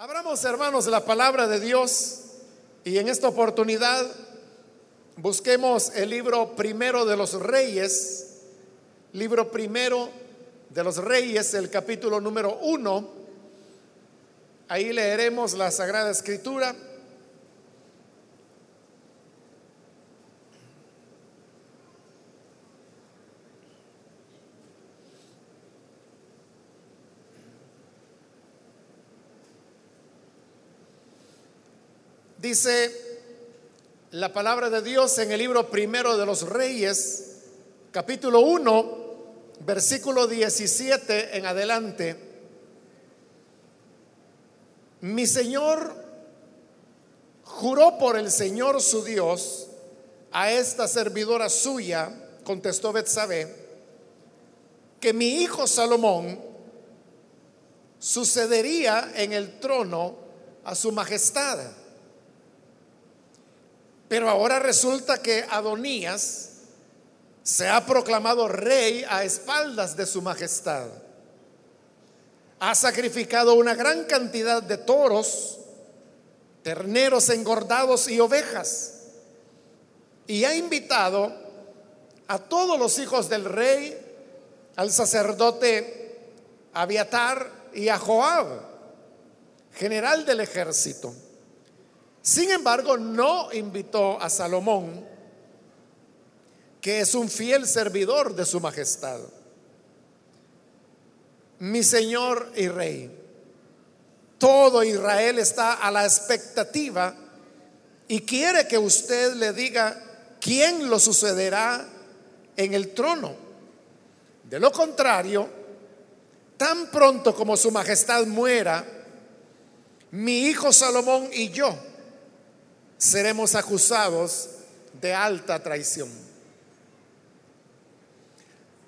Abramos, hermanos, la palabra de Dios y en esta oportunidad busquemos el libro primero de los reyes, libro primero de los reyes, el capítulo número uno. Ahí leeremos la Sagrada Escritura. Dice la palabra de Dios en el libro primero de los reyes, capítulo 1, versículo 17 en adelante. Mi Señor juró por el Señor su Dios a esta servidora suya, contestó Betsabé, que mi hijo Salomón sucedería en el trono a su majestad. Pero ahora resulta que Adonías se ha proclamado rey a espaldas de su majestad. Ha sacrificado una gran cantidad de toros, terneros engordados y ovejas. Y ha invitado a todos los hijos del rey, al sacerdote Abiatar y a Joab, general del ejército sin embargo, no invitó a Salomón, que es un fiel servidor de su majestad. Mi Señor y Rey, todo Israel está a la expectativa y quiere que usted le diga quién lo sucederá en el trono. De lo contrario, tan pronto como su majestad muera, mi hijo Salomón y yo seremos acusados de alta traición.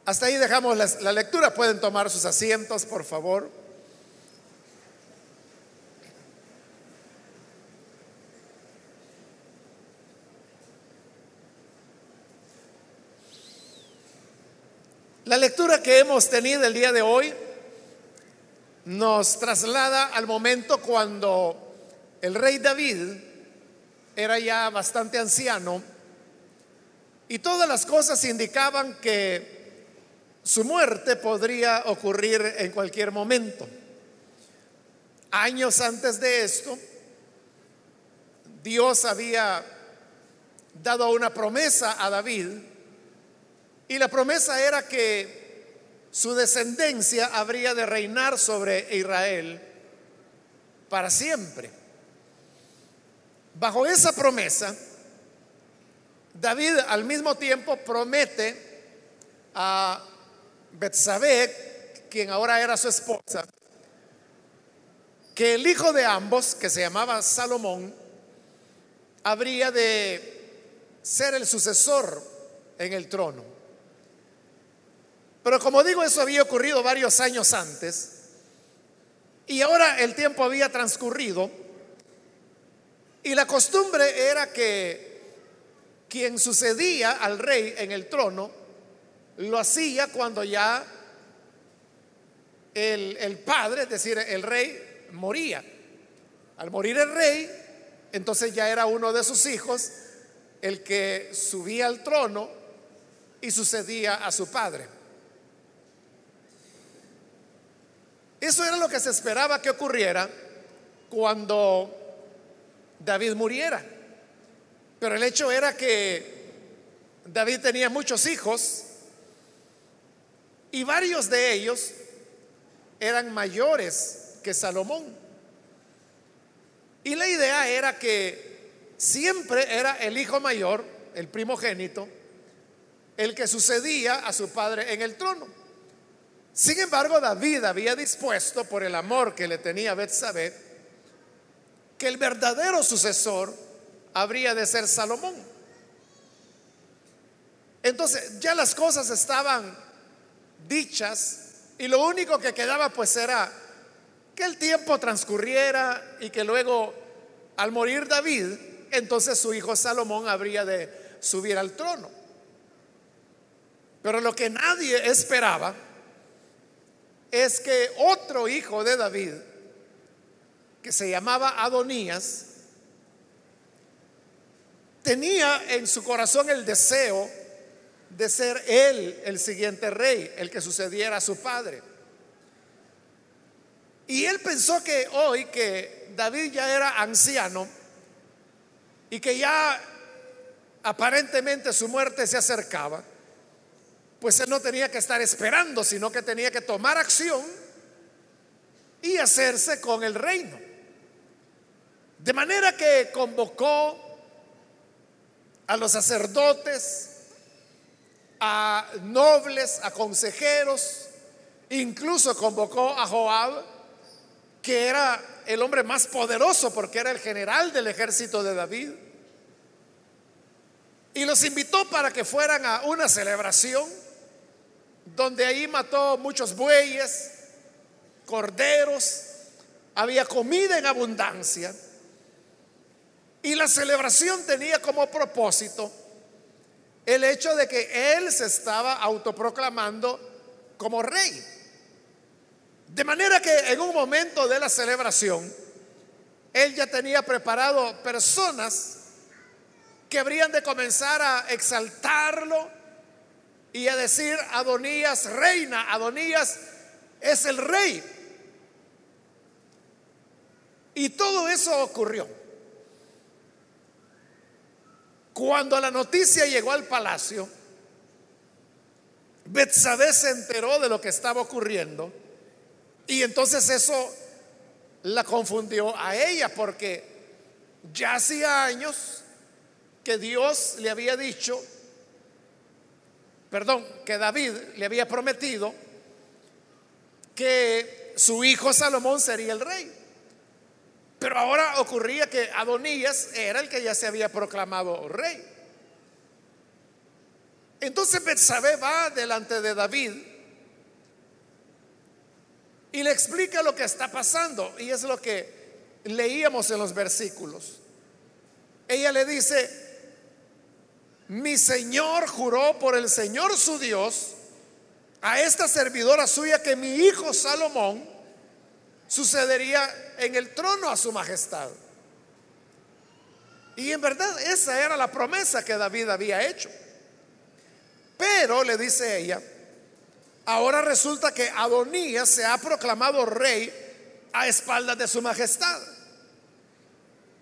Hasta ahí dejamos la, lectura. Pueden tomar sus asientos, por favor. La lectura que hemos tenido el día de hoy nos traslada al momento cuando el rey David era ya bastante anciano y todas las cosas indicaban que su muerte podría ocurrir en cualquier momento. Años antes de esto, Dios había dado una promesa a David y la promesa era que su descendencia habría de reinar sobre Israel para siempre. Bajo esa promesa, David al mismo tiempo promete a Betsabé, quien ahora era su esposa, que el hijo de ambos, que se llamaba Salomón, habría de ser el sucesor en el trono. Pero como digo, eso había ocurrido varios años antes y ahora el tiempo había transcurrido y la costumbre era que quien sucedía al rey en el trono lo hacía cuando ya el, padre, es decir, el rey, moría. Al morir el rey, entonces ya era uno de sus hijos el que subía al trono y sucedía a su padre. Eso era lo que se esperaba que ocurriera cuando David muriera. Pero el hecho era que David tenía muchos hijos y varios de ellos eran mayores que Salomón. Y la idea era que siempre era el hijo mayor, el primogénito, el que sucedía a su padre en el trono. Sin embargo, David había dispuesto por el amor que le tenía Betsabé que el verdadero sucesor habría de ser Salomón. Entonces ya las cosas estaban dichas y lo único que quedaba pues era que el tiempo transcurriera y que luego al morir David, entonces su hijo Salomón habría de subir al trono. Pero lo que nadie esperaba es que otro hijo de David que se llamaba Adonías, tenía en su corazón el deseo de ser él el siguiente rey, el que sucediera a su padre. Y él pensó que hoy que David ya era anciano y que ya aparentemente su muerte se acercaba, pues él no tenía que estar esperando, sino que tenía que tomar acción y hacerse con el reino. De manera que convocó a los sacerdotes, a nobles, a consejeros, incluso convocó a Joab, que era el hombre más poderoso porque era el general del ejército de David. Y los invitó para que fueran a una celebración donde ahí mató muchos bueyes, corderos, había comida en abundancia. Y la celebración tenía como propósito el hecho de que él se estaba autoproclamando como rey. De manera que en un momento de la celebración, él ya tenía preparado personas que habrían de comenzar a exaltarlo y a decir, Adonías reina, Adonías es el rey. Y todo eso ocurrió. Cuando la noticia llegó al palacio, Betsabé se enteró de lo que estaba ocurriendo y entonces eso la confundió a ella porque ya hacía años que Dios le había dicho, perdón, que David le había prometido que su hijo Salomón sería el rey. Pero ahora ocurría que Adonías era el que ya se había proclamado rey. Entonces Betsabé va delante de David y le explica lo que está pasando. Y es lo que leíamos en los versículos. Ella le dice, mi Señor juró por el Señor su Dios a esta servidora suya que mi hijo Salomón sucedería en el trono a su majestad. Y en verdad esa era la promesa que David había hecho. Pero, le dice ella, Ahora resulta que Adonías se ha proclamado rey a espaldas de su majestad.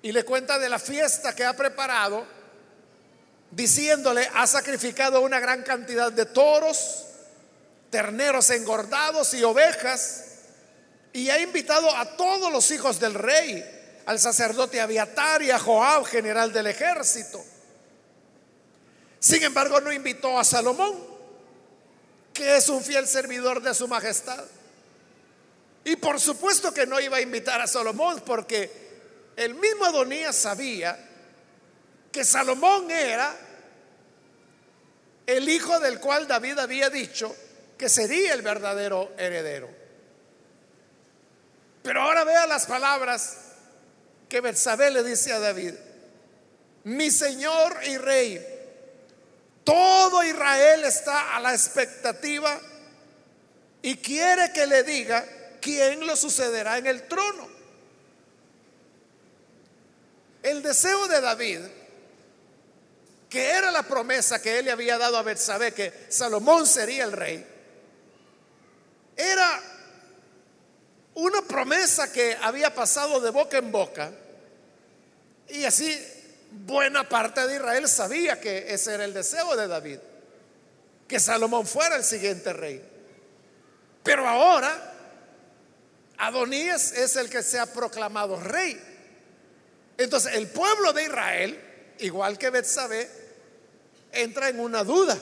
Y le cuenta de la fiesta que ha preparado, diciéndole, ha sacrificado una gran cantidad de toros, terneros engordados y ovejas, y ha invitado a todos los hijos del rey, al sacerdote Abiatar y a Joab, general del ejército. Sin embargo, no invitó a Salomón que es un fiel servidor de su majestad. Y por supuesto que no iba a invitar a Salomón porque el mismo Adonías sabía que Salomón era el hijo del cual David había dicho que sería el verdadero heredero. Pero ahora vea las palabras que Betsabé le dice a David: Mi señor y rey, todo Israel está a la expectativa y quiere que le diga quién lo sucederá en el trono. El deseo de David, que era la promesa que él le había dado a Betsabé que Salomón sería el rey, era una promesa que había pasado de boca en boca y así buena parte de Israel sabía que ese era el deseo de David, que Salomón fuera el siguiente rey. Pero ahora Adonías es el que se ha proclamado rey. Entonces el pueblo de Israel, igual que Betsabé, entra en una duda.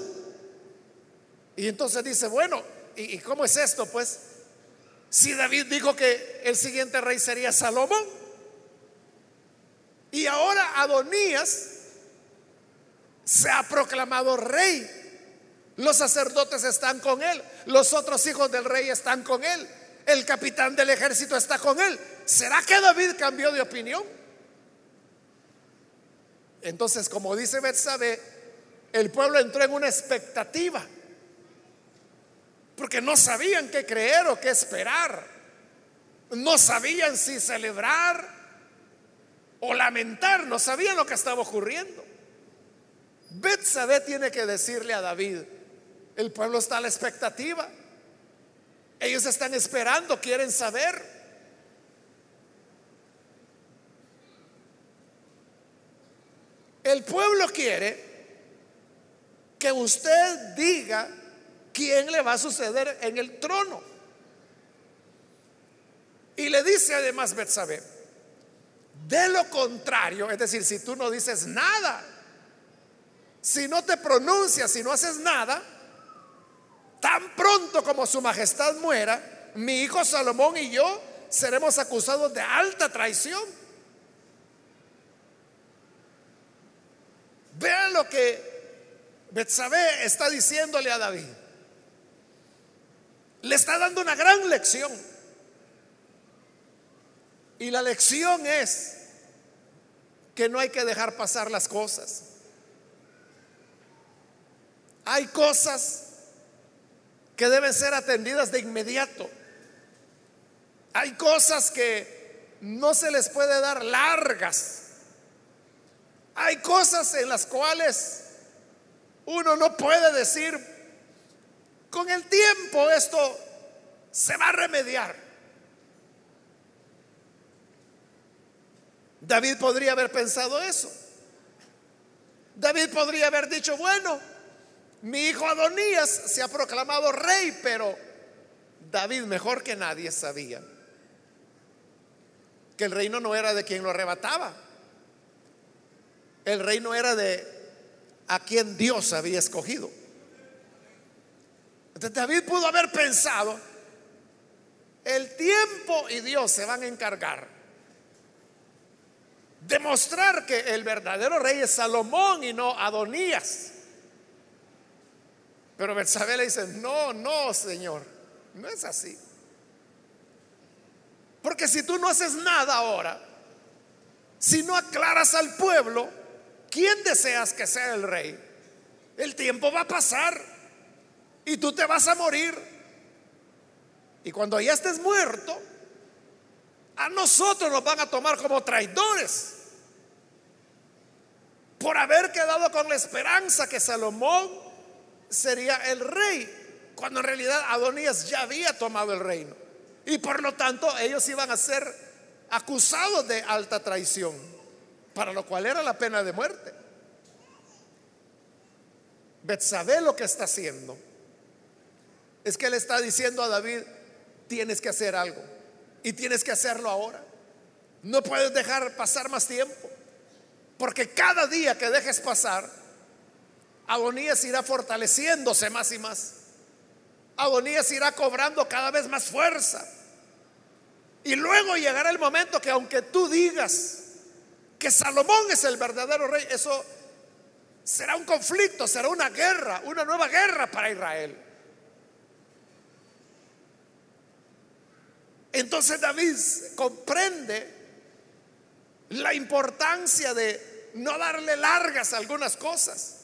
Y entonces dice, bueno, ¿y, cómo es esto? Pues si David dijo que el siguiente rey sería Salomón, y ahora Adonías se ha proclamado rey. Los sacerdotes están con él. Los otros hijos del rey están con él. El capitán del ejército está con él. ¿Será que David cambió de opinión? Entonces, como dice Betsabé, el pueblo entró en una expectativa. Porque no sabían qué creer o qué esperar. No sabían si celebrar o lamentar, no sabían lo que estaba ocurriendo. Betsabé tiene que decirle a David, el pueblo está a la expectativa. Ellos están esperando, quieren saber. El pueblo quiere que usted diga quién le va a suceder en el trono. Y le dice además Betsabé, de lo contrario, es decir, si tú no dices nada, si no te pronuncias, si no haces nada, tan pronto como su majestad muera, mi hijo Salomón y yo seremos acusados de alta traición. Vean lo que Betsabé está diciéndole a David. Le está dando una gran lección. Y la lección es que no hay que dejar pasar las cosas. Hay cosas que deben ser atendidas de inmediato. Hay cosas que no se les puede dar largas. Hay cosas en las cuales uno no puede decir, con el tiempo esto se va a remediar. David podría haber pensado eso. David podría haber dicho, bueno, mi hijo Adonías se ha proclamado rey, pero David mejor que nadie sabía que el reino no era de quien lo arrebataba. El reino era de a quien Dios había escogido. Entonces David pudo haber pensado, el tiempo y Dios se van a encargar demostrar que el verdadero rey es Salomón y no Adonías. Pero Betsabé le dice, no, no, Señor, no es así. Porque si tú no haces nada ahora, si no aclaras al pueblo, ¿quién deseas que sea el rey? El tiempo va a pasar y tú te vas a morir. Y cuando ya estés muerto, a nosotros nos van a tomar como traidores por haber quedado con la esperanza que Salomón sería el rey, cuando en realidad Adonías ya había tomado el reino. Y por lo tanto ellos iban a ser acusados de alta traición, para lo cual era la pena de muerte. Betsabé lo que está haciendo es que le está diciendo a David, tienes que hacer algo y tienes que hacerlo ahora. No puedes dejar pasar más tiempo. Porque cada día que dejes pasar, Adonías irá fortaleciéndose más y más. Adonías irá cobrando cada vez más fuerza. Y luego llegará el momento que aunque tú digas que Salomón es el verdadero rey, eso será un conflicto, será una guerra, una nueva guerra para Israel. Entonces David comprende la importancia de no darle largas a algunas cosas.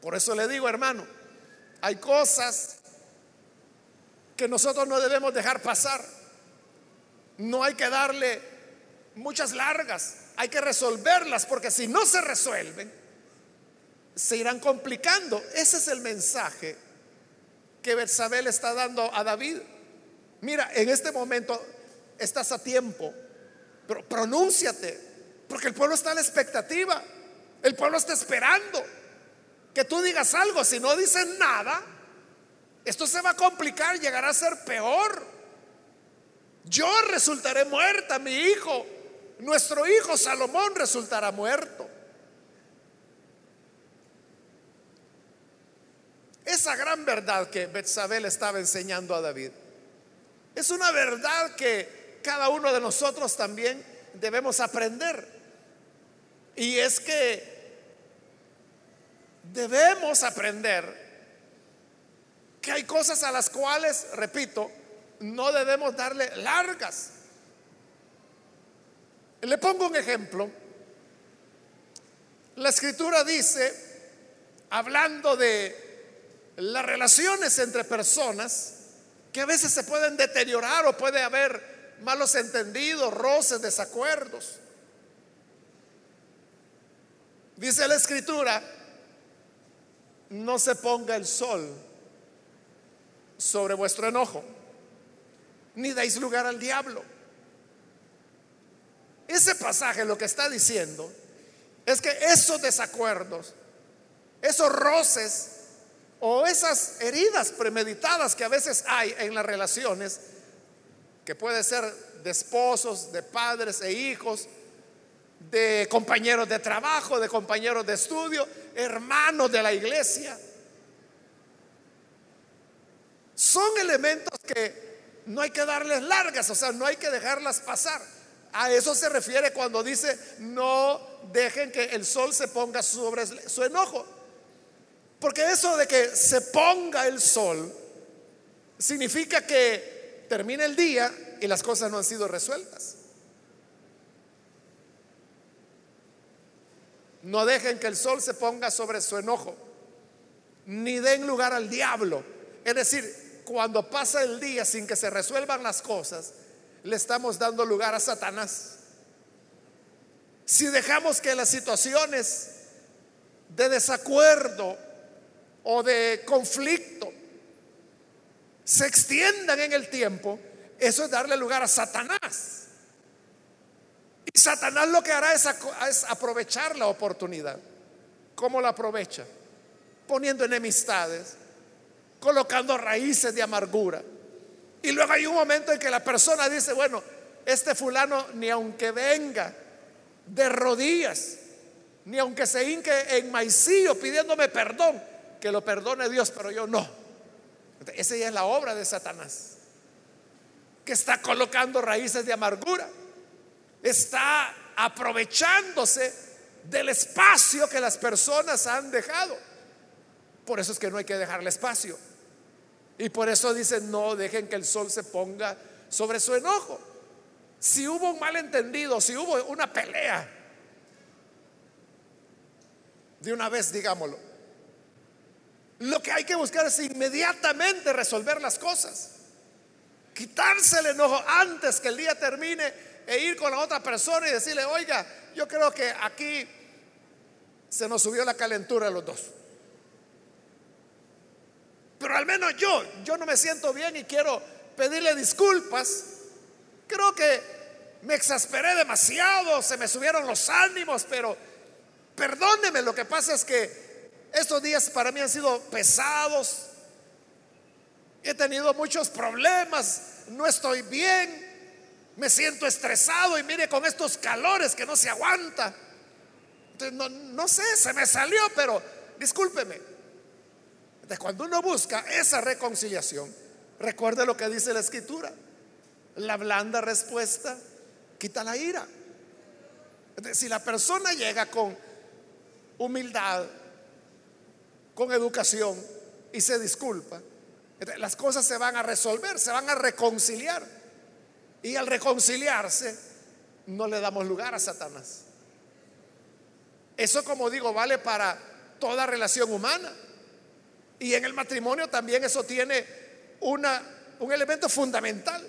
Por eso le digo, hermano, hay cosas que nosotros no debemos dejar pasar. No hay que darle muchas largas, hay que resolverlas, porque si no se resuelven, se irán complicando. Ese es el mensaje que Bersabel está dando a David. Mira, en este momento estás a tiempo, pero pronúnciate, porque el pueblo está a la expectativa, el pueblo está esperando que tú digas algo, si no dices nada, esto se va a complicar, llegará a ser peor. Yo resultaré muerta, mi hijo, nuestro hijo Salomón resultará muerto. Esa gran verdad que Betsabé estaba enseñando a David es una verdad que cada uno de nosotros también debemos aprender. Y es que debemos aprender que hay cosas a las cuales, repito, no debemos darle largas. Le pongo un ejemplo. La escritura dice, hablando de las relaciones entre personas, que a veces se pueden deteriorar o puede haber malos entendidos, roces, desacuerdos. Dice la escritura, no se ponga el sol sobre vuestro enojo, ni deis lugar al diablo. Ese pasaje lo que está diciendo es que esos desacuerdos, esos roces o esas heridas premeditadas que a veces hay en las relaciones, que puede ser de esposos, de padres e hijos, de compañeros de trabajo, de compañeros de estudio, hermanos de la iglesia, son elementos que no hay que darles largas, o sea, no hay que dejarlas pasar. A eso se refiere cuando dice, no dejen que el sol se ponga sobre su enojo. Porque eso de que se ponga el sol significa que termine el día y las cosas no han sido resueltas. No dejen que el sol se ponga sobre su enojo, ni den lugar al diablo. Es decir, cuando pasa el día sin que se resuelvan las cosas, le estamos dando lugar a Satanás. Si dejamos que las situaciones de desacuerdo o de conflicto se extiendan en el tiempo, eso es darle lugar a Satanás. Y Satanás lo que hará es, es aprovechar la oportunidad. ¿Cómo la aprovecha? Poniendo enemistades, colocando raíces de amargura y luego hay un momento en que la persona dice, bueno, este fulano ni aunque venga de rodillas, ni aunque se hinque en maicillo pidiéndome perdón, que lo perdone Dios, pero yo no. Esa ya es la obra de Satanás, que está colocando raíces de amargura, está aprovechándose del espacio que las personas han dejado. Por eso es que no hay que dejarle espacio. Y por eso dicen, no dejen que el sol se ponga sobre su enojo. Si hubo un malentendido, si hubo una pelea, de una vez digámoslo, lo que hay que buscar es inmediatamente resolver las cosas. Quitarse el enojo antes que el día termine e ir con la otra persona y decirle, oiga, yo creo que aquí se nos subió la calentura a los dos. Pero al menos yo, yo no me siento bien y quiero pedirle disculpas. Creo que me exasperé demasiado, se me subieron los ánimos, pero perdóneme, lo que pasa es que estos días para mí han sido pesados. He tenido muchos problemas, no estoy bien, me siento estresado y mire con estos calores que no se aguanta. no, no sé, se me salió, pero discúlpeme cuando uno busca esa reconciliación, recuerde lo que dice la escritura. La blanda respuesta quita la ira. Si la persona llega con humildad, con educación y se disculpa, las cosas se van a resolver, se van a reconciliar. Y al reconciliarse, no le damos lugar a Satanás. Eso, como digo, vale para toda relación humana. Y en el matrimonio también eso tiene una, un elemento fundamental.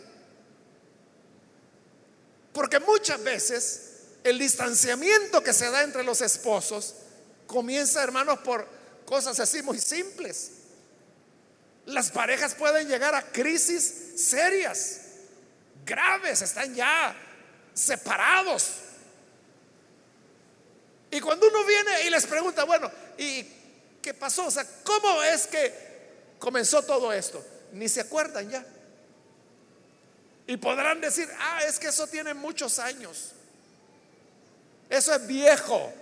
Porque muchas veces el distanciamiento que se da entre los esposos comienza, hermanos, por cosas así muy simples. Las parejas pueden llegar a crisis serias, graves, están ya separados. Y cuando uno viene y les pregunta, bueno, ¿y ¿Qué pasó? O sea, ¿cómo es que comenzó todo esto? Ni se acuerdan ya. Y podrán decir, ah, es que eso tiene muchos años. Eso es viejo.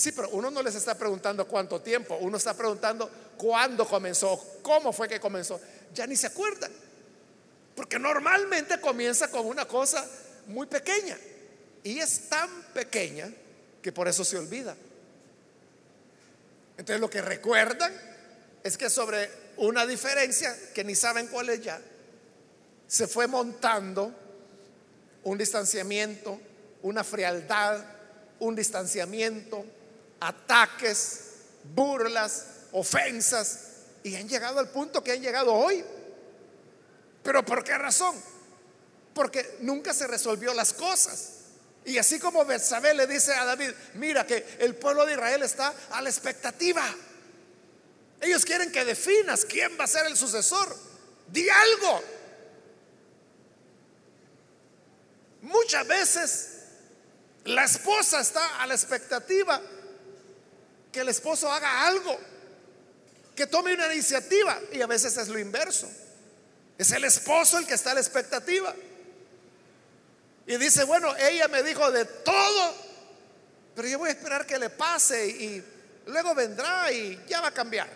Sí, pero uno no les está preguntando cuánto tiempo, uno está preguntando cuándo comenzó, cómo fue que comenzó. Ya ni se acuerdan. Porque normalmente comienza con una cosa muy pequeña. Y es tan pequeña que por eso se olvida. Entonces lo que recuerdan es que sobre una diferencia que ni saben cuál es ya, se fue montando un distanciamiento, una frialdad, un distanciamiento, ataques, burlas, ofensas, y han llegado al punto que han llegado hoy. ¿Pero por qué razón? Porque nunca se resolvió las cosas. Y así como Betsabé le dice a David, mira que el pueblo de Israel está a la expectativa. Ellos quieren que definas quién va a ser el sucesor. Di algo. Muchas veces la esposa está a la expectativa que el esposo haga algo, que tome una iniciativa y a veces es lo inverso. Es el esposo el que está a la expectativa. Y dice, bueno, ella me dijo de todo, pero yo voy a esperar que le pase y luego vendrá y ya va a cambiar.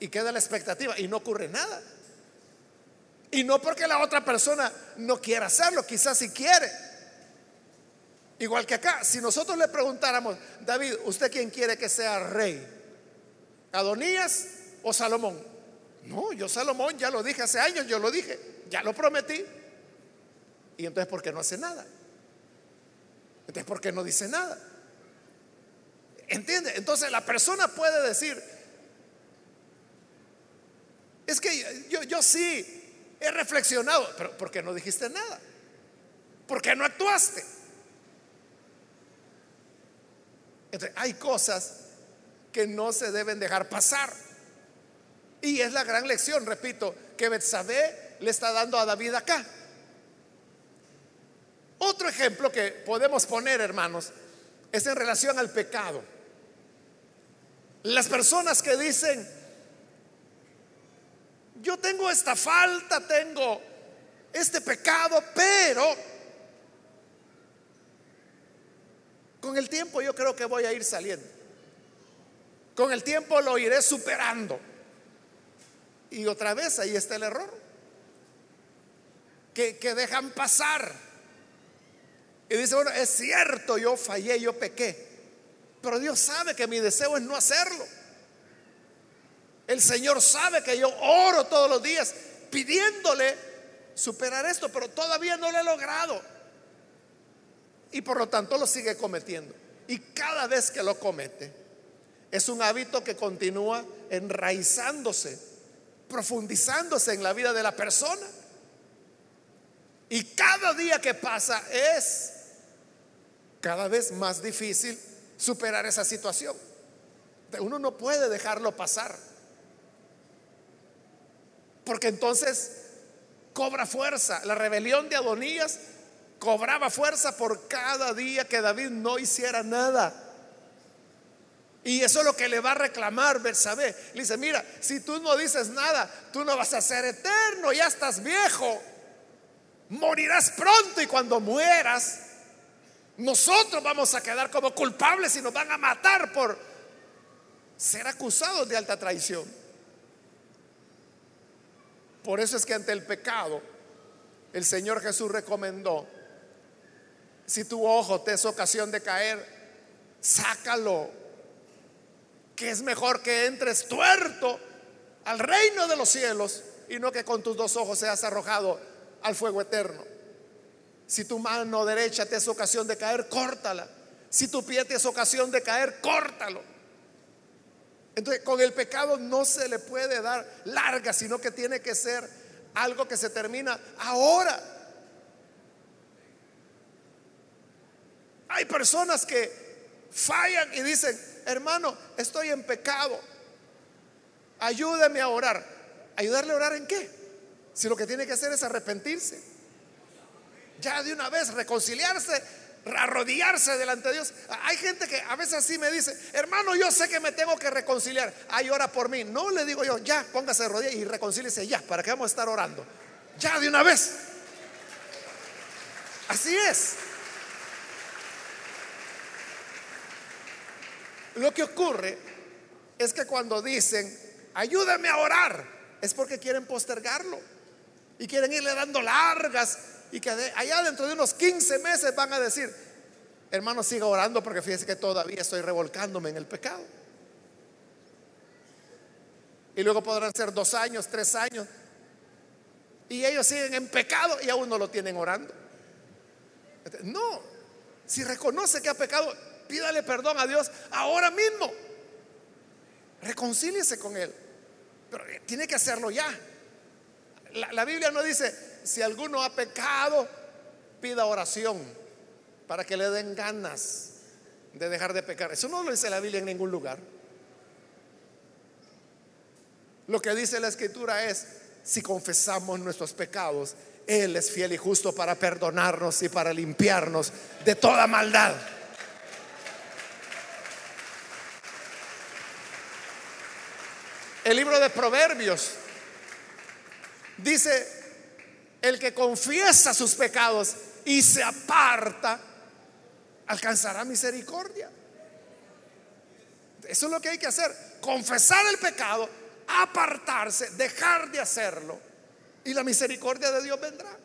Y queda la expectativa y no ocurre nada. Y no porque la otra persona no quiera hacerlo, quizás si quiere. Igual que acá, si nosotros le preguntáramos, David, ¿usted quién quiere que sea rey? ¿Adonías o Salomón? No, yo Salomón ya lo dije hace años, yo lo dije, ya lo prometí. Y entonces, ¿por qué no hace nada? Entonces, ¿por qué no dice nada? ¿Entiende? Entonces la persona puede decir, es que yo, sí he reflexionado, pero ¿por qué no dijiste nada? ¿Por qué no actuaste? Hay cosas que no se deben dejar pasar. Y es la gran lección, repito, que Betsabé le está dando a David acá. Otro ejemplo que podemos poner, hermanos, es en relación al pecado. Las personas que dicen, yo tengo esta falta, tengo este pecado, pero con el tiempo yo creo que voy a ir saliendo. Con el tiempo lo iré superando. Y otra vez ahí está el error. Que, que dejan pasar y dice, bueno, es cierto, yo fallé, yo pequé. Pero Dios sabe que mi deseo es no hacerlo. El Señor sabe que yo oro todos los días pidiéndole superar esto, pero todavía no lo he logrado. Y por lo tanto lo sigue cometiendo. Y cada vez que lo comete, es un hábito que continúa enraizándose, profundizándose en la vida de la persona. Y cada día que pasa es cada vez más difícil superar esa situación. Uno no puede dejarlo pasar. Porque entonces cobra fuerza. La rebelión de Adonías cobraba fuerza por cada día que David no hiciera nada. Y eso es lo que le va a reclamar Bersabé. Le dice, mira, si tú no dices nada, tú no vas a ser eterno, ya estás viejo. Morirás pronto y cuando mueras, nosotros vamos a quedar como culpables y nos van a matar por ser acusados de alta traición. Por eso es que ante el pecado, el Señor Jesús recomendó, si tu ojo te es ocasión de caer, sácalo, que es mejor que entres tuerto al reino de los cielos y no que con tus dos ojos seas arrojado al fuego eterno. Si tu mano derecha te es ocasión de caer, córtala. Si tu pie te es ocasión de caer, córtalo. Entonces, con el pecado no se le puede dar larga, sino que tiene que ser algo que se termina ahora. Hay personas que fallan y dicen, hermano, estoy en pecado. Ayúdeme a orar. ¿Ayudarle a orar en qué? Si lo que tiene que hacer es arrepentirse ya de una vez reconciliarse, arrodillarse delante de Dios. Hay gente que a veces así me dice, hermano, yo sé que me tengo que reconciliar, ay, ora por mí. No le digo yo, ya, póngase de rodillas y reconcíliese ya, para que vamos a estar orando. Ya de una vez. Así es. Lo que ocurre es que cuando dicen, ayúdame a orar, es porque quieren postergarlo y quieren irle dando largas y que allá dentro de unos 15 meses van a decir, hermano, siga orando porque fíjese que todavía estoy revolcándome en el pecado. Y luego podrán ser dos años, tres años. Y ellos siguen en pecado y aún no lo tienen orando. No, si reconoce que ha pecado, pídale perdón a Dios ahora mismo. Reconcíliese con Él. Pero tiene que hacerlo ya. La, la Biblia no dice, si alguno ha pecado, pida oración para que le den ganas de dejar de pecar. Eso no lo dice la Biblia en ningún lugar. Lo que dice la escritura es, si confesamos nuestros pecados, Él es fiel y justo para perdonarnos y para limpiarnos de toda maldad. El libro de Proverbios dice, el que confiesa sus pecados y se aparta, alcanzará misericordia. Eso es lo que hay que hacer, confesar el pecado, apartarse, dejar de hacerlo, y la misericordia de Dios vendrá.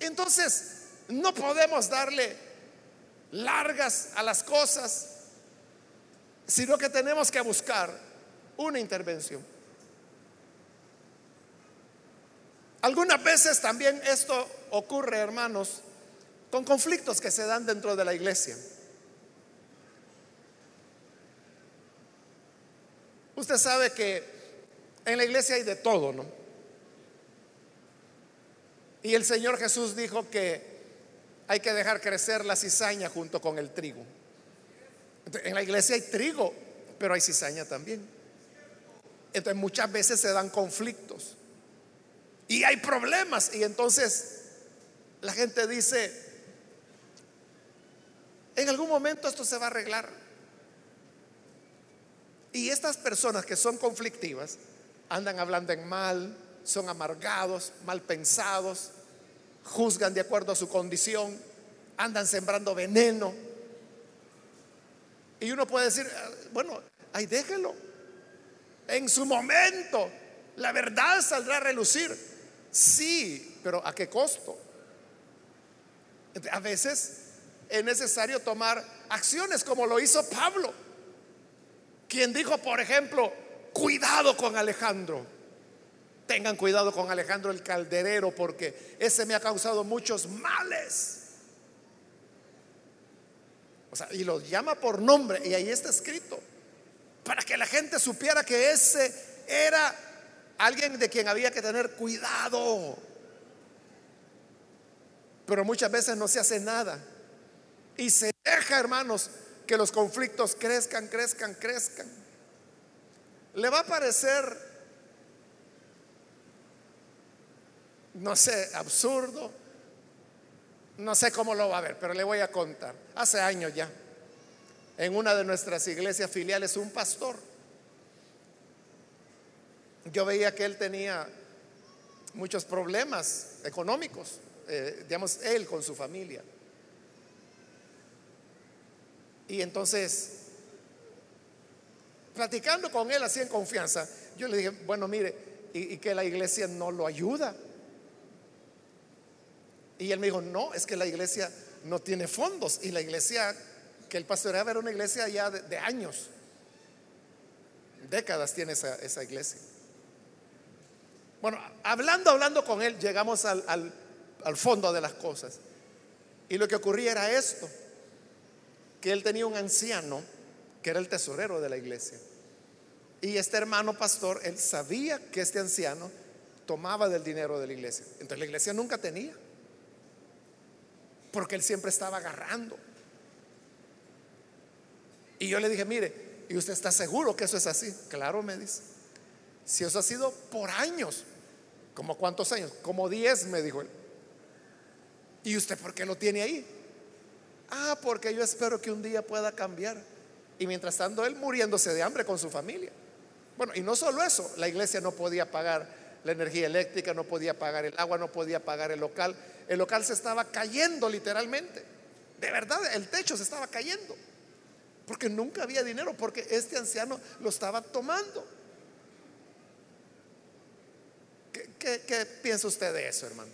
Entonces, no podemos darle largas a las cosas, sino que tenemos que buscar una intervención. Algunas veces también esto ocurre, hermanos, con conflictos que se dan dentro de la iglesia. Usted sabe que en la iglesia hay de todo, ¿no? Y el Señor Jesús dijo que hay que dejar crecer la cizaña junto con el trigo. En la iglesia hay trigo, pero hay cizaña también. Entonces muchas veces se dan conflictos y hay problemas. Y entonces la gente dice, en algún momento esto se va a arreglar. Y estas personas que son conflictivas andan hablando en mal, son amargados, mal pensados, juzgan de acuerdo a su condición, andan sembrando veneno. Y uno puede decir, ah, bueno, ahí déjelo. En su momento, la verdad saldrá a relucir. Sí, pero ¿a qué costo? A veces es necesario tomar acciones como lo hizo Pablo, quien dijo, por ejemplo, cuidado con Alejandro. Tengan cuidado con Alejandro el calderero porque ese me ha causado muchos males. O sea, y lo llama por nombre y ahí está escrito. Para que la gente supiera que ese era alguien de quien había que tener cuidado. Pero muchas veces no se hace nada. Y se deja, hermanos, que los conflictos crezcan, crezcan, crezcan. Le va a parecer, no sé, absurdo. No sé cómo lo va a ver, pero le voy a contar. Hace años ya, en una de nuestras iglesias filiales, un pastor yo veía que él tenía muchos problemas económicos, eh, digamos, él con su familia. Y entonces, platicando con él así en confianza, yo le dije, bueno, mire, y, que la iglesia no lo ayuda. Y él me dijo, no, es que la iglesia no tiene fondos. Y la iglesia que él pastoreaba era una iglesia ya de, años. Décadas tiene esa iglesia. Bueno, hablando, hablando con él, llegamos al, al fondo de las cosas. Y lo que ocurría era esto, que él tenía un anciano que era el tesorero de la iglesia. Y este hermano pastor, él sabía que este anciano tomaba del dinero de la iglesia. Entonces la iglesia nunca tenía. Porque él siempre estaba agarrando. Y yo le dije, mire, ¿y usted está seguro que eso es así? Claro, me dice. Si eso ha sido por años. ¿Como cuántos años? Como 10, me dijo él. ¿Y usted por qué lo tiene ahí? Ah, porque yo espero que un día pueda cambiar. Y mientras tanto, él muriéndose de hambre con su familia. Bueno, y no solo eso, la iglesia no podía pagar la energía eléctrica, no podía pagar el agua, no podía pagar el local. El local se estaba cayendo literalmente. De verdad, el techo se estaba cayendo. Porque nunca había dinero, porque este anciano lo estaba tomando. ¿Qué, piensa usted de eso, hermano?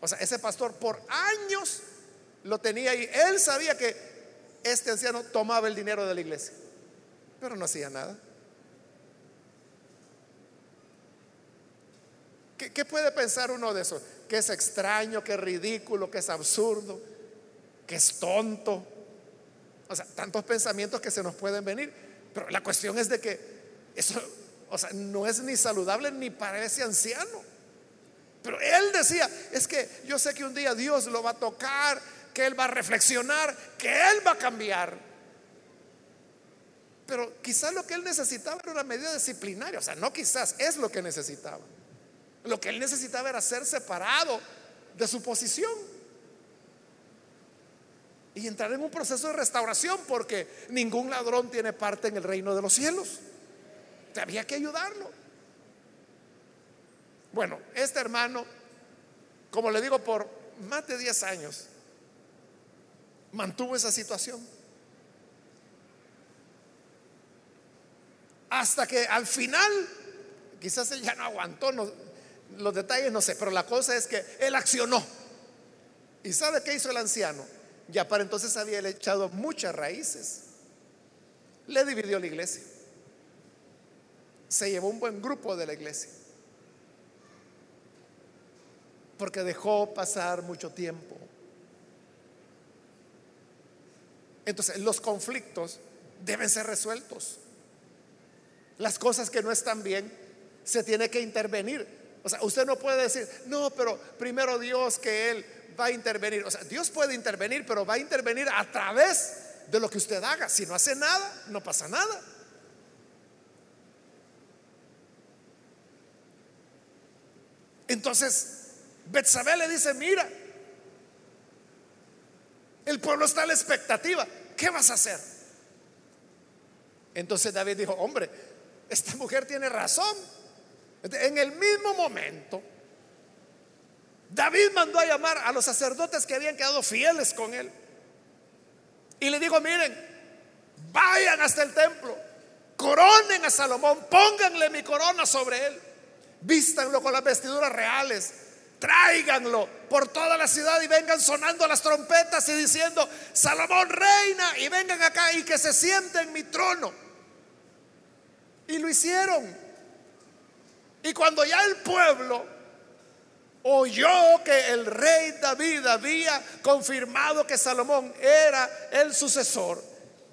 O sea, ese pastor por años lo tenía ahí. Él sabía que este anciano tomaba el dinero de la iglesia, pero no hacía nada. ¿Qué, ¿Qué, puede pensar uno de eso? Que es extraño, que es ridículo, que es absurdo, que es tonto. O sea, tantos pensamientos que se nos pueden venir. Pero la cuestión es de que eso o sea, no es ni saludable ni para ese anciano. Pero él decía, es que yo sé que un día Dios lo va a tocar, que él va a reflexionar, que él va a cambiar. Pero quizás lo que él necesitaba era una medida disciplinaria, o sea, no quizás, es lo que necesitaba. Lo que él necesitaba era ser separado de su posición y entrar en un proceso de restauración porque ningún ladrón tiene parte en el reino de los cielos. Había que ayudarlo. Bueno, este hermano, como le digo, por más de 10 años mantuvo esa situación. Hasta que al final, quizás él ya no aguantó, los detalles no sé, pero la cosa es que él accionó. ¿Y sabe qué hizo el anciano? Ya para entonces había echado muchas raíces. Le dividió la iglesia. Se llevó un buen grupo de la iglesia porque dejó pasar mucho tiempo. Entonces, los conflictos deben ser resueltos. Las cosas que no están bien, se tiene que intervenir. O sea, usted no puede decir, no, pero primero Dios que Él va a intervenir. O sea, Dios puede intervenir, pero va a intervenir a través de lo que usted haga. Si no hace nada, no pasa nada. Entonces, Betsabé le dice, mira, el pueblo está a la expectativa, ¿qué vas a hacer? Entonces David dijo, hombre, esta mujer tiene razón. En el mismo momento, David mandó a llamar a los sacerdotes que habían quedado fieles con él. Y le dijo, miren, vayan hasta el templo, coronen a Salomón, pónganle mi corona sobre él, vístanlo con las vestiduras reales tráiganlo por toda la ciudad y vengan sonando las trompetas y diciendo, Salomón reina, y vengan acá y que se siente en mi trono. Y lo hicieron. Y cuando ya el pueblo oyó que el rey David había confirmado que Salomón era el sucesor,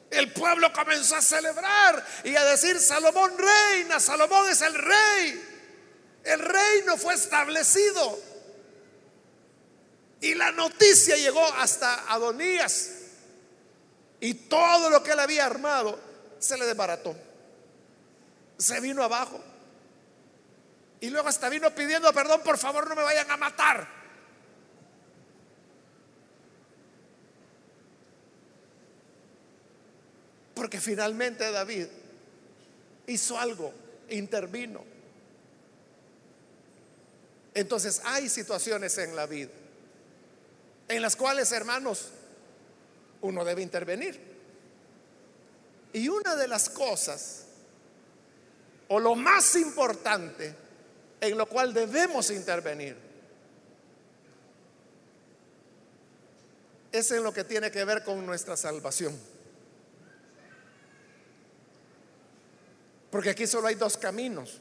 el pueblo comenzó a celebrar y a decir, Salomón reina, Salomón es el rey. El reino fue establecido. Y la noticia llegó hasta Adonías. Y todo lo que él había armado se le desbarató. Se vino abajo. Y luego hasta vino pidiendo perdón, por favor no me vayan a matar. Porque finalmente David hizo algo, intervino. Entonces hay situaciones en la vida en las cuales, hermanos, uno debe intervenir. Y una de las cosas, o lo más importante, en lo cual debemos intervenir, es en lo que tiene que ver con nuestra salvación. Porque aquí solo hay dos caminos.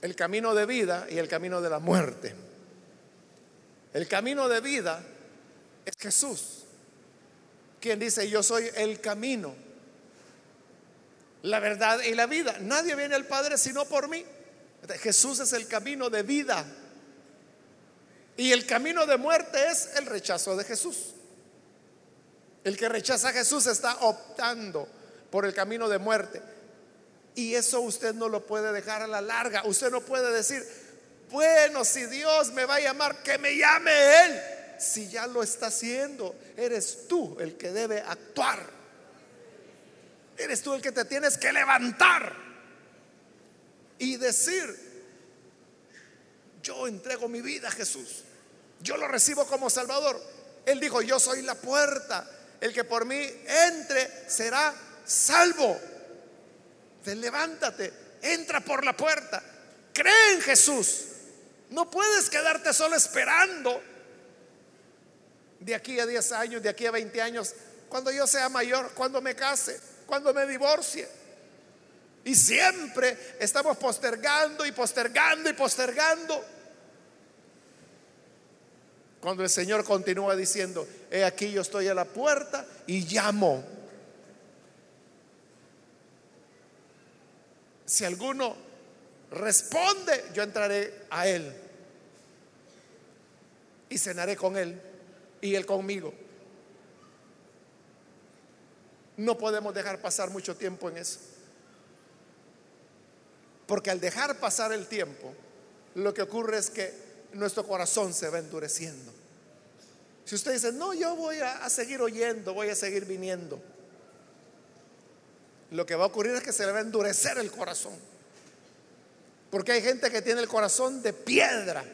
El camino de vida y el camino de la muerte. El camino de vida es Jesús, quien dice, yo soy el camino, la verdad y la vida. Nadie viene al Padre sino por mí. Jesús es el camino de vida. Y el camino de muerte es el rechazo de Jesús. El que rechaza a Jesús está optando por el camino de muerte. Y eso usted no lo puede dejar a la larga. Usted no puede decir, bueno, si Dios me va a llamar, que me llame Él. Si ya lo está haciendo, eres tú el que debe actuar. Eres tú el que te tienes que levantar y decir, yo entrego mi vida a Jesús. Yo lo recibo como Salvador. Él dijo, yo soy la puerta. El que por mí entre será salvo. Te levántate, entra por la puerta. Cree en Jesús no puedes quedarte solo esperando de aquí a 10 años, de aquí a 20 años, cuando yo sea mayor, cuando me case, cuando me divorcie. Y siempre estamos postergando y postergando y postergando. Cuando el Señor continúa diciendo, he aquí yo estoy a la puerta y llamo. Si alguno responde, yo entraré a él y cenaré con él y él conmigo. No podemos dejar pasar mucho tiempo en eso. Porque al dejar pasar el tiempo, lo que ocurre es que nuestro corazón se va endureciendo. Si usted dice, no, yo voy a, seguir oyendo, voy a seguir viniendo, lo que va a ocurrir es que se le va a endurecer el corazón. Porque hay gente que tiene el corazón de piedra,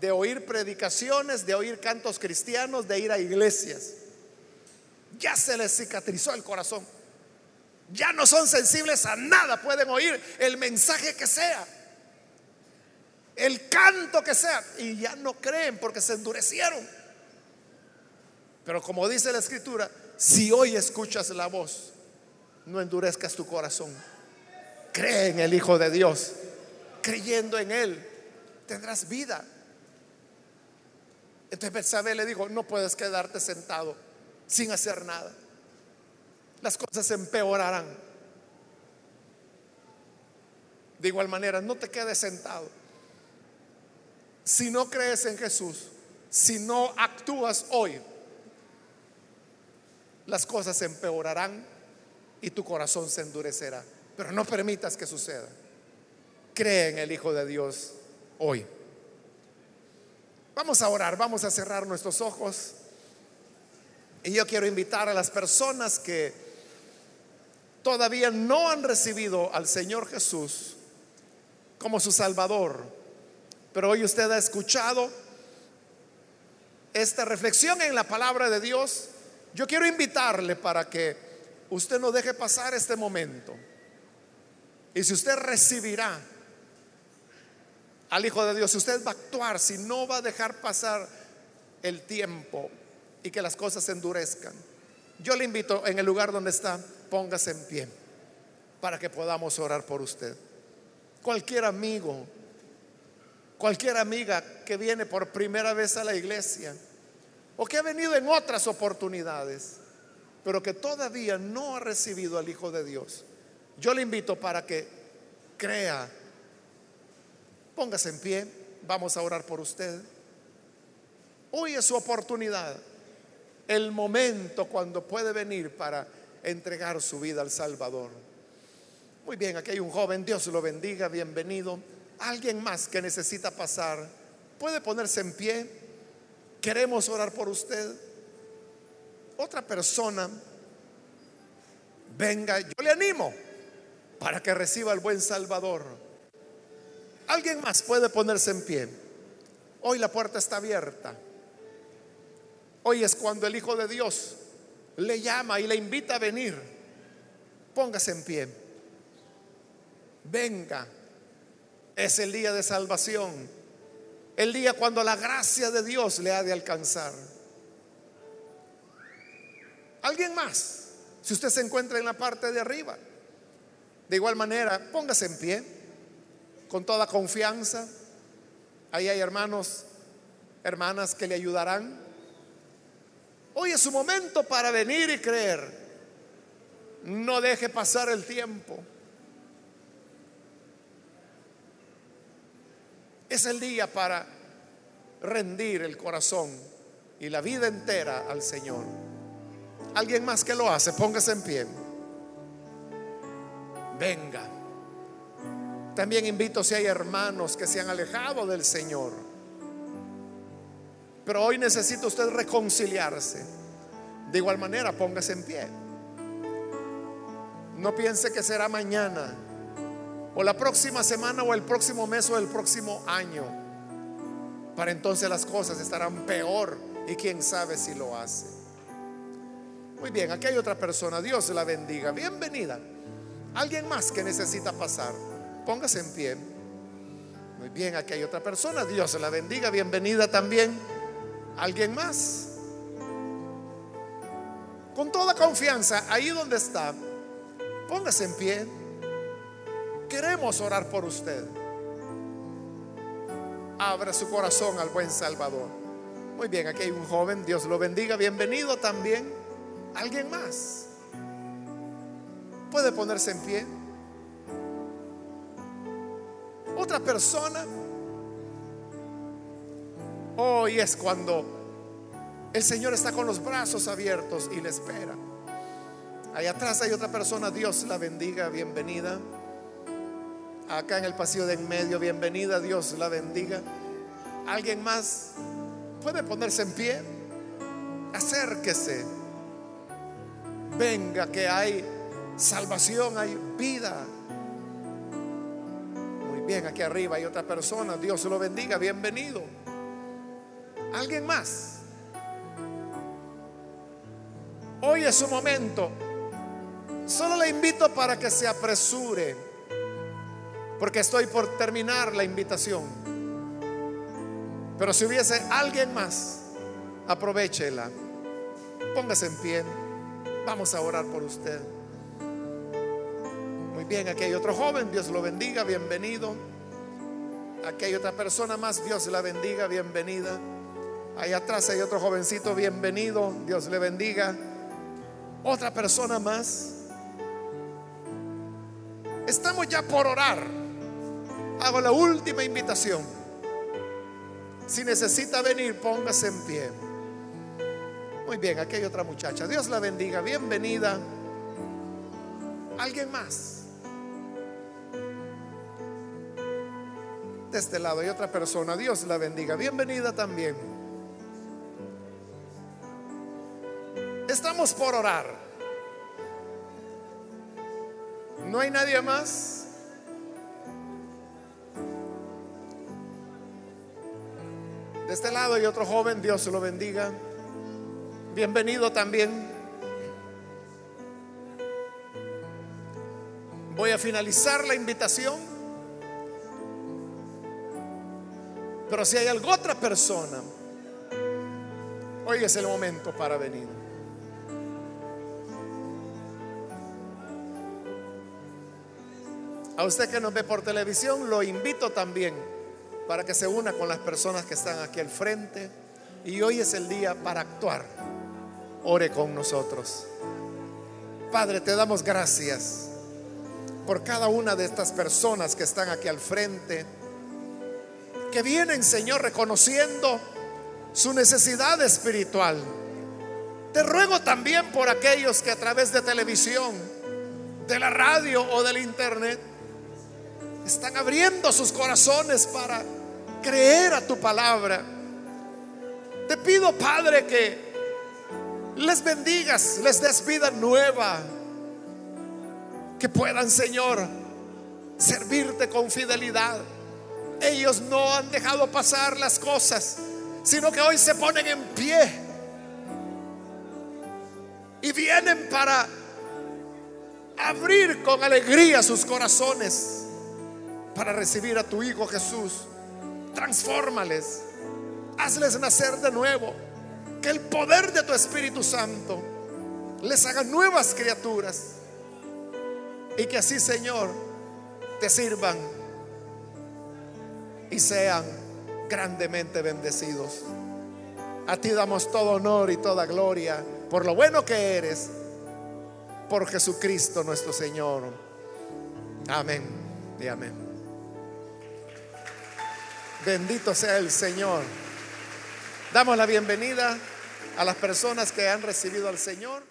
de oír predicaciones, de oír cantos cristianos, de ir a iglesias. Ya se les cicatrizó el corazón. Ya no son sensibles a nada, pueden oír el mensaje que sea, el canto que sea, y ya no creen porque se endurecieron. Pero como dice la escritura, si hoy escuchas la voz, no endurezcas tu corazón. Cree en el Hijo de Dios. Creyendo en Él, tendrás vida. Entonces Betsabé le dijo, no puedes quedarte sentado sin hacer nada las cosas empeorarán. De igual manera, no te quedes sentado. Si no crees en Jesús, si no actúas hoy, las cosas empeorarán y tu corazón se endurecerá. Pero no permitas que suceda. Cree en el Hijo de Dios hoy. Vamos a orar, vamos a cerrar nuestros ojos. Y yo quiero invitar a las personas que todavía no han recibido al Señor Jesús como su Salvador, pero hoy usted ha escuchado esta reflexión en la palabra de Dios, yo quiero invitarle para que usted no deje pasar este momento. Y si usted recibirá al Hijo de Dios, si usted va a actuar, si no va a dejar pasar el tiempo y que las cosas se endurezcan, yo le invito en el lugar donde está, póngase en pie para que podamos orar por usted. Cualquier amigo, cualquier amiga que viene por primera vez a la iglesia o que ha venido en otras oportunidades, pero que todavía no ha recibido al Hijo de Dios, yo le invito para que crea. Póngase en pie, vamos a orar por usted. Hoy es su oportunidad, el momento cuando puede venir para entregar su vida al Salvador. Muy bien, aquí hay un joven, Dios lo bendiga, bienvenido. Alguien más que necesita pasar, puede ponerse en pie. Queremos orar por usted. Otra persona, venga, yo le animo para que reciba el buen Salvador. Alguien más puede ponerse en pie. Hoy la puerta está abierta. Hoy es cuando el Hijo de Dios le llama y le invita a venir, póngase en pie. Venga, es el día de salvación, el día cuando la gracia de Dios le ha de alcanzar. ¿Alguien más? Si usted se encuentra en la parte de arriba, de igual manera, póngase en pie, con toda confianza. Ahí hay hermanos, hermanas que le ayudarán. Hoy es su momento para venir y creer. No deje pasar el tiempo. Es el día para rendir el corazón y la vida entera al Señor. Alguien más que lo hace, póngase en pie. Venga. También invito si hay hermanos que se han alejado del Señor pero hoy necesita usted reconciliarse. De igual manera, póngase en pie. No piense que será mañana, o la próxima semana, o el próximo mes, o el próximo año. Para entonces las cosas estarán peor y quién sabe si lo hace. Muy bien, aquí hay otra persona. Dios la bendiga. Bienvenida. Alguien más que necesita pasar. Póngase en pie. Muy bien, aquí hay otra persona. Dios la bendiga. Bienvenida también. ¿Alguien más? Con toda confianza, ahí donde está, póngase en pie. Queremos orar por usted. Abra su corazón al buen Salvador. Muy bien, aquí hay un joven, Dios lo bendiga, bienvenido también. ¿Alguien más? ¿Puede ponerse en pie? otra persona. Hoy es cuando el Señor está con los brazos abiertos y le espera. Allá atrás hay otra persona, Dios la bendiga, bienvenida. Acá en el pasillo de en medio, bienvenida, Dios la bendiga. ¿Alguien más puede ponerse en pie? Acérquese. Venga, que hay salvación, hay vida. Muy bien, aquí arriba hay otra persona, Dios lo bendiga, bienvenido. ¿Alguien más? Hoy es su momento. Solo le invito para que se apresure, porque estoy por terminar la invitación. Pero si hubiese alguien más, aprovechela. Póngase en pie. Vamos a orar por usted. Muy bien, aquí hay otro joven, Dios lo bendiga, bienvenido. Aquí hay otra persona más, Dios la bendiga, bienvenida. Ahí atrás hay otro jovencito, bienvenido, Dios le bendiga. Otra persona más. Estamos ya por orar. Hago la última invitación. Si necesita venir, póngase en pie. Muy bien, aquí hay otra muchacha. Dios la bendiga. Bienvenida. ¿Alguien más? De este lado hay otra persona. Dios la bendiga. Bienvenida también. Estamos por orar. ¿No hay nadie más? De este lado hay otro joven, Dios lo bendiga. Bienvenido también. Voy a finalizar la invitación. Pero si hay alguna otra persona, hoy es el momento para venir. A usted que nos ve por televisión, lo invito también para que se una con las personas que están aquí al frente. Y hoy es el día para actuar. Ore con nosotros. Padre, te damos gracias por cada una de estas personas que están aquí al frente, que vienen, Señor, reconociendo su necesidad espiritual. Te ruego también por aquellos que a través de televisión, de la radio o del internet, están abriendo sus corazones para creer a tu palabra. Te pido, Padre, que les bendigas, les des vida nueva, que puedan, Señor, servirte con fidelidad. Ellos no han dejado pasar las cosas, sino que hoy se ponen en pie y vienen para abrir con alegría sus corazones para recibir a tu Hijo Jesús. Transfórmales, hazles nacer de nuevo. Que el poder de tu Espíritu Santo les haga nuevas criaturas. Y que así, Señor, te sirvan y sean grandemente bendecidos. A ti damos todo honor y toda gloria por lo bueno que eres, por Jesucristo nuestro Señor. Amén y amén. Bendito sea el Señor. Damos la bienvenida a las personas que han recibido al Señor.